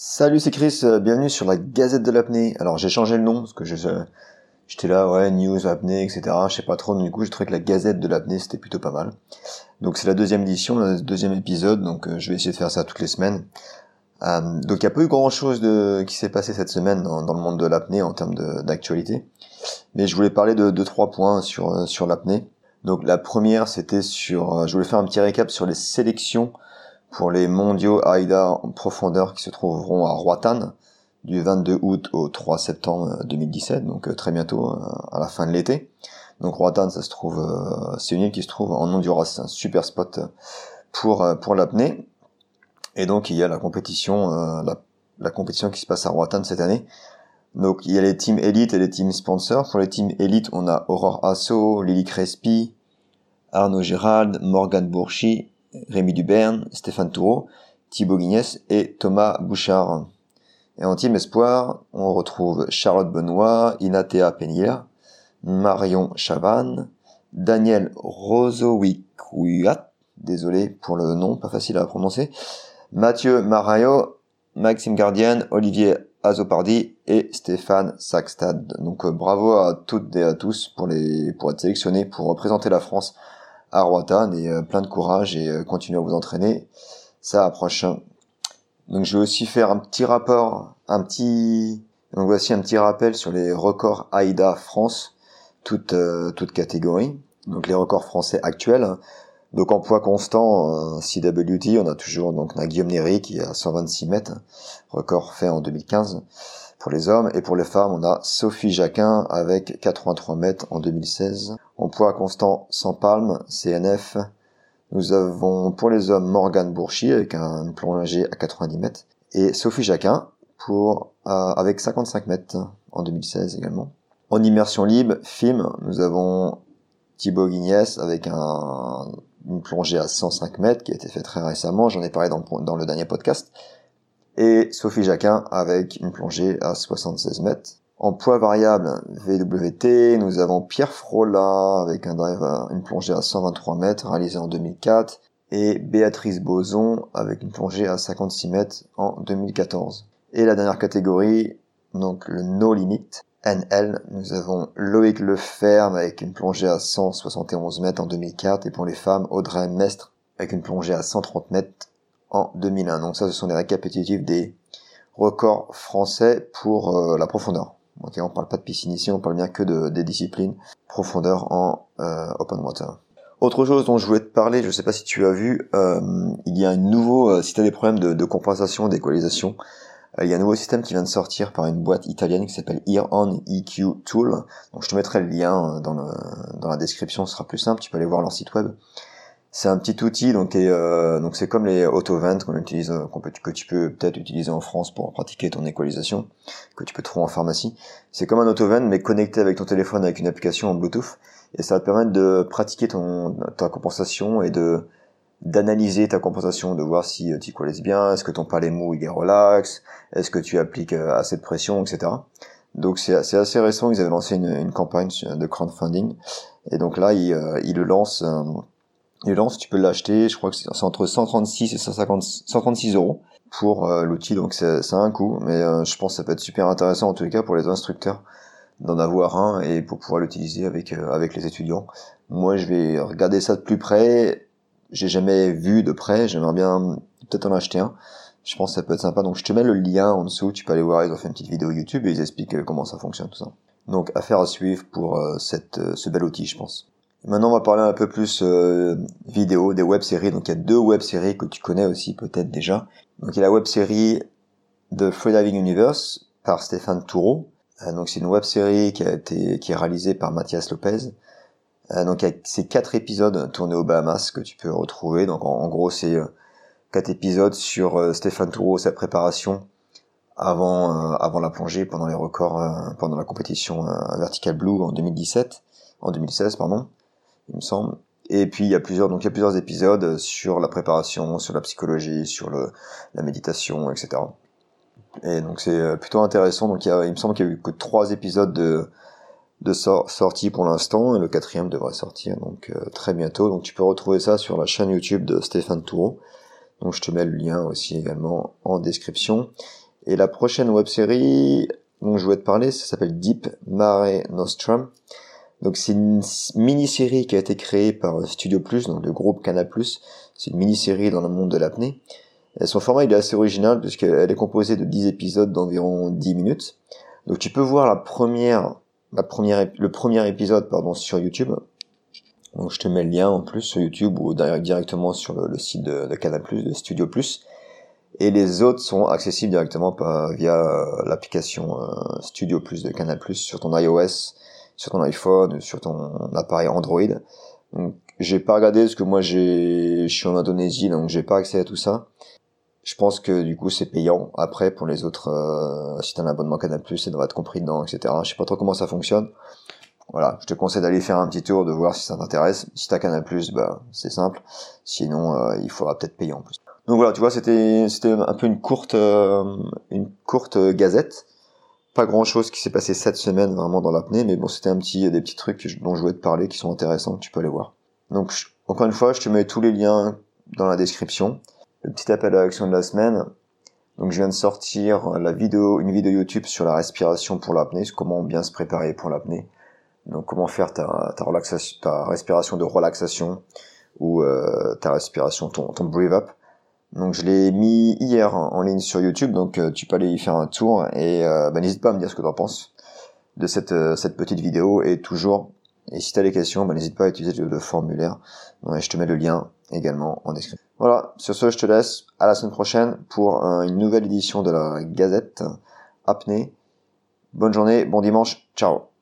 Salut, c'est Chris, euh, bienvenue sur la Gazette de l'apnée. Alors j'ai changé le nom parce que euh, j'étais là, ouais, news, apnée, etc. Je sais pas trop, du coup j'ai trouvé que la Gazette de l'apnée c'était plutôt pas mal. Donc c'est la deuxième édition, le deuxième épisode, donc euh, je vais essayer de faire ça toutes les semaines. donc il n'y a pas eu grand chose de, qui s'est passé cette semaine dans, le monde de l'apnée en termes d'actualité. Mais je voulais parler de deux, trois points sur, sur l'apnée. Donc la première c'était sur, je voulais faire un petit récap sur les sélections pour les mondiaux AIDA en profondeur qui se trouveront à Roatan du 22 août au 3 septembre 2017, donc euh, très bientôt euh, à la fin de l'été. Donc Roatan, ça se trouve, euh, c'est une île qui se trouve en Honduras, c'est un super spot pour pour l'apnée. Et donc il y a la compétition, la, la, compétition qui se passe à Roatan cette année. Donc il y a les teams élite et les teams sponsors. Pour les teams élite, on a Aurore Asso, Lily Crespi, Arnaud Gérald, Morgan Bourchi, Rémi Duberne, Stéphane Toureau, Thibaut Guignès et Thomas Bouchard. Et en team espoir, on retrouve Charlotte Benoît, Inatea Penier, Marion Chavannes, Daniel Rozowikwat, désolé pour le nom, pas facile à prononcer, Mathieu Marayo, Maxime Gardien, Olivier Azopardi et Stéphane Saxtad. Donc euh, bravo à toutes et à tous pour les pour être sélectionnés pour représenter la France à Roatan et euh, plein de courage et euh, continuez à vous entraîner. Ça approche. Donc je vais aussi faire un petit rapport, un petit donc voici un petit rappel sur les records AIDA France, toutes euh, toutes catégories. Donc les records français actuels. Donc en poids constant, CWT, on a toujours donc on Guillaume Néry qui est à 126 mètres, record fait en 2015 pour les hommes. Et pour les femmes, on a Sophie Jacquin avec 83 mètres en 2016. En poids constant sans palme, CNF. Nous avons pour les hommes Morgane Bourchi avec un plongée à 90 mètres. Et Sophie Jacquin pour, euh, avec 55 mètres en 2016 également. En immersion libre, film, nous avons Thibaut Guignès avec un, une plongée à 105 mètres qui a été fait très récemment. J'en ai parlé dans dans le dernier podcast et Sophie Jacquin avec une plongée à 76 mètres. En poids variable VWT, nous avons Pierre Frola avec une plongée à 123 mètres réalisé en 2004 et Béatrice Boson avec une plongée à 56 mètres en 2014. Et la dernière catégorie, donc le No Limit, NL, nous avons Loïc Leferme avec une plongée à 171 mètres en 2004 et pour les femmes, Audrey Mestre avec une plongée à 130 mètres en 2001. Donc ça, ce sont les récapitulatifs des records français pour euh, la profondeur. Ok, on parle pas de piscine ici, on parle bien que de, des disciplines profondeur en euh, open water. Autre chose dont je voulais te parler, je sais pas si tu as vu, euh, il y a un nouveau, si tu as des problèmes de, compensation, d'équalisation, il y a un nouveau système qui vient de sortir par une boîte italienne qui s'appelle EarOn EQ Tool. Donc je te mettrai le lien dans, le, dans la description, ce sera plus simple, tu peux aller voir leur site web. C'est un petit outil, donc euh, donc c'est comme les auto-ventes qu'on utilise, euh, qu'on peut, que tu peux peut-être utiliser en France pour pratiquer ton équalisation, que tu peux trouver en pharmacie. C'est comme un auto-vent mais connecté avec ton téléphone avec une application en Bluetooth, et ça va te permettre de pratiquer ton ta compensation et de d'analyser ta compensation, de voir si euh, tu équalises bien, est-ce que ton palais mou il est relax, est-ce que tu appliques euh, assez de pression, etc. Donc c'est assez récent, ils avaient lancé une, une campagne de crowdfunding, et donc là ils, ils le lancent et lance, tu peux l'acheter, je crois que c'est entre 136 et 150, 136 euros pour euh, l'outil, donc c'est un coût, mais euh, je pense que ça peut être super intéressant en tous les cas pour les instructeurs d'en avoir un et pour pouvoir l'utiliser avec euh, avec les étudiants. Moi, je vais regarder ça de plus près. J'ai jamais vu de près. J'aimerais bien peut-être en acheter un. Je pense que ça peut être sympa. Donc, je te mets le lien en dessous. Tu peux aller voir. Ils ont fait une petite vidéo YouTube et ils expliquent comment ça fonctionne tout ça. Donc, affaire à suivre pour cette ce bel outil, je pense. Maintenant, on va parler un peu plus euh, vidéo, des web-séries. Donc, il y a deux web-séries que tu connais aussi peut-être déjà. Donc, il y a la web-série The Freediving Universe par Stéphane Toureau. Euh, donc, c'est une web-série qui a été qui est réalisée par Mathias Lopez. Euh, donc, il y a ces quatre épisodes tournés aux Bahamas que tu peux retrouver. Donc, en, gros, c'est euh, quatre épisodes sur Stéphane Toureau, sa préparation avant avant la plongée, pendant les records, pendant la compétition Vertical Blue en 2017, en 2016 pardon il me semble. Et puis il y a plusieurs donc il y a plusieurs épisodes sur la préparation, sur la psychologie, sur le la méditation, etc. Et donc c'est euh, plutôt intéressant. Donc il, me semble qu'il y a eu que trois épisodes de de sortie pour l'instant et le quatrième devrait sortir donc euh, très bientôt. Donc tu peux retrouver ça sur la chaîne YouTube de Stéphane Toureau. Donc je te mets le lien aussi également en description. Et la prochaine web série dont je voulais te parler, ça s'appelle Deep Mare Nostrum. Donc c'est une mini-série qui a été créée par Studio Plus, donc le groupe Canal+. C'est une mini-série dans le monde de l'apnée. Son format il est assez original puisqu'elle est composée de 10 épisodes d'environ 10 minutes. Donc tu peux voir la première, la première, le premier épisode pardon sur YouTube. Donc je te mets le lien en plus sur YouTube ou directement sur le, site de, de Canal+, de Studio Plus. Et les autres sont accessibles directement via euh, l'application euh, Studio Plus de Canal+, sur ton iOS, sur ton iPhone, sur ton appareil Android. Donc j'ai pas regardé parce que moi j'ai je suis en Indonésie donc j'ai pas accès à tout ça. Je pense que du coup c'est payant après pour les autres euh, si t'as un abonnement Canal+, ça devrait être compris dedans etc. Je sais pas trop comment ça fonctionne. Voilà, je te conseille d'aller faire un petit tour de voir si ça t'intéresse. Si t'as Canal+, bah c'est simple. Sinon euh, il faudra peut-être payer en plus. Donc voilà, tu vois, c'était c'était un peu une courte euh, une courte gazette. Pas grand chose qui s'est passé cette semaine vraiment dans l'apnée, mais bon, c'était un petit des petits trucs dont je voulais te parler qui sont intéressants, que tu peux aller voir. Donc encore une fois, je te mets tous les liens dans la description. Le petit appel à l'action de la semaine. Donc je viens de sortir la vidéo, une vidéo YouTube sur la respiration pour l'apnée, comment bien se préparer pour l'apnée. Donc comment faire ta, ta, relaxation, ta respiration de relaxation ou euh, ta respiration, ton, ton breathe up. Donc je l'ai mis hier en ligne sur YouTube, donc euh, tu peux aller y faire un tour et euh, bah, n'hésite pas à me dire ce que tu en penses de cette, euh, cette petite vidéo et toujours, et si tu as des questions, bah, n'hésite pas à utiliser le, formulaire. Donc, je te mets le lien également en description. Voilà, sur ce je te laisse à la semaine prochaine pour une nouvelle édition de la Gazette Apnée. Bonne journée, bon dimanche, ciao